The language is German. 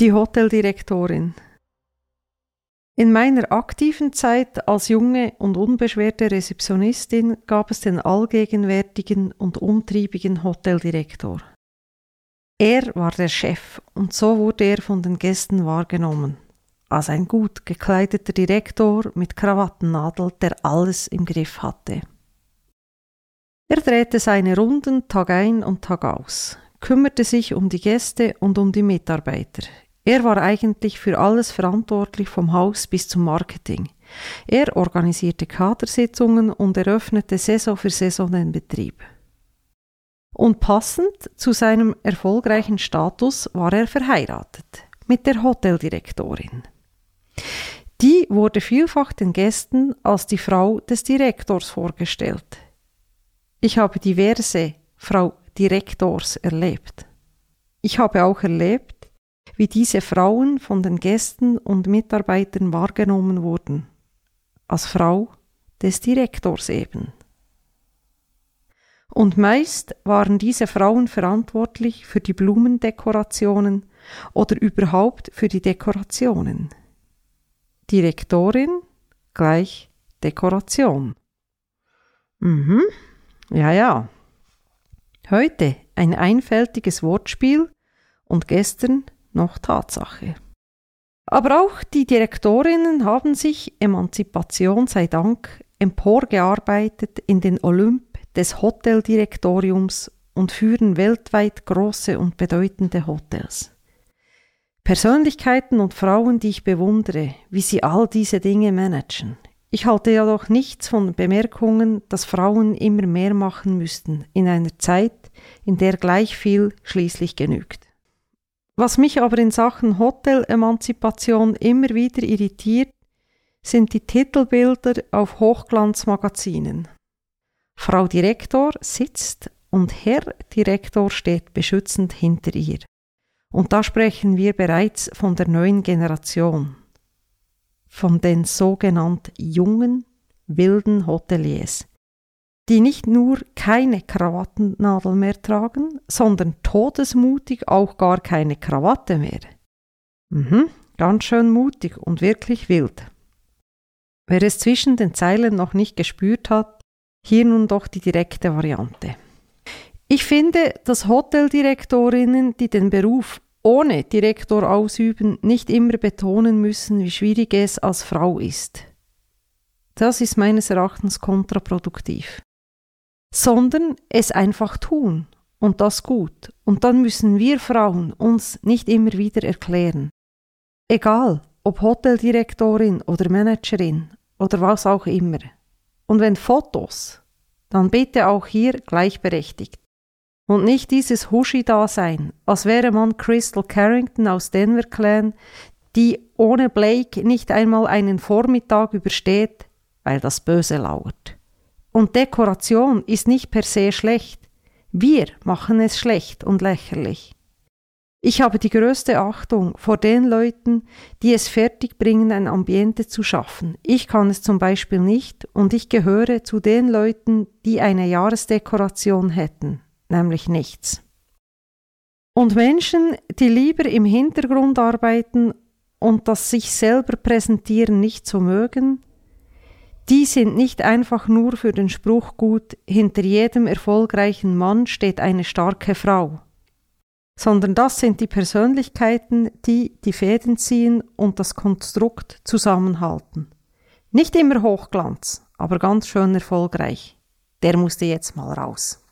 Die Hoteldirektorin. In meiner aktiven Zeit als junge und unbeschwerte Rezeptionistin gab es den allgegenwärtigen und umtriebigen Hoteldirektor. Er war der Chef und so wurde er von den Gästen wahrgenommen, als ein gut gekleideter Direktor mit Krawattennadel, der alles im Griff hatte. Er drehte seine Runden Tag ein und Tag aus, kümmerte sich um die Gäste und um die Mitarbeiter. Er war eigentlich für alles verantwortlich vom Haus bis zum Marketing. Er organisierte Kadersitzungen und eröffnete Saison für Saison den Betrieb. Und passend zu seinem erfolgreichen Status war er verheiratet mit der Hoteldirektorin. Die wurde vielfach den Gästen als die Frau des Direktors vorgestellt. Ich habe diverse Frau Direktors erlebt. Ich habe auch erlebt, wie diese Frauen von den Gästen und Mitarbeitern wahrgenommen wurden, als Frau des Direktors eben. Und meist waren diese Frauen verantwortlich für die Blumendekorationen oder überhaupt für die Dekorationen. Direktorin gleich Dekoration. Mhm, ja, ja. Heute ein einfältiges Wortspiel und gestern noch Tatsache. Aber auch die Direktorinnen haben sich, Emanzipation sei Dank, emporgearbeitet in den Olymp des Hoteldirektoriums und führen weltweit große und bedeutende Hotels. Persönlichkeiten und Frauen, die ich bewundere, wie sie all diese Dinge managen. Ich halte ja doch nichts von Bemerkungen, dass Frauen immer mehr machen müssten in einer Zeit, in der gleich viel schließlich genügt. Was mich aber in Sachen Hotelemanzipation immer wieder irritiert, sind die Titelbilder auf Hochglanzmagazinen. Frau Direktor sitzt und Herr Direktor steht beschützend hinter ihr. Und da sprechen wir bereits von der neuen Generation, von den sogenannten jungen, wilden Hoteliers, die nicht nur keine Krawattennadel mehr tragen, sondern todesmutig auch gar keine Krawatte mehr. Mhm, ganz schön mutig und wirklich wild. Wer es zwischen den Zeilen noch nicht gespürt hat, hier nun doch die direkte Variante. Ich finde, dass Hoteldirektorinnen, die den Beruf ohne Direktor ausüben, nicht immer betonen müssen, wie schwierig es als Frau ist. Das ist meines Erachtens kontraproduktiv. Sondern es einfach tun und das gut. Und dann müssen wir Frauen uns nicht immer wieder erklären. Egal, ob Hoteldirektorin oder Managerin oder was auch immer. Und wenn Fotos, dann bitte auch hier gleichberechtigt. Und nicht dieses Huschi-Dasein, als wäre man Crystal Carrington aus Denver Clan, die ohne Blake nicht einmal einen Vormittag übersteht, weil das Böse lauert. Und Dekoration ist nicht per se schlecht. Wir machen es schlecht und lächerlich. Ich habe die größte Achtung vor den Leuten, die es fertigbringen, ein Ambiente zu schaffen. Ich kann es zum Beispiel nicht und ich gehöre zu den Leuten, die eine Jahresdekoration hätten nämlich nichts. Und Menschen, die lieber im Hintergrund arbeiten und das sich selber präsentieren nicht so mögen, die sind nicht einfach nur für den Spruch gut, hinter jedem erfolgreichen Mann steht eine starke Frau, sondern das sind die Persönlichkeiten, die die Fäden ziehen und das Konstrukt zusammenhalten. Nicht immer Hochglanz, aber ganz schön erfolgreich. Der musste jetzt mal raus.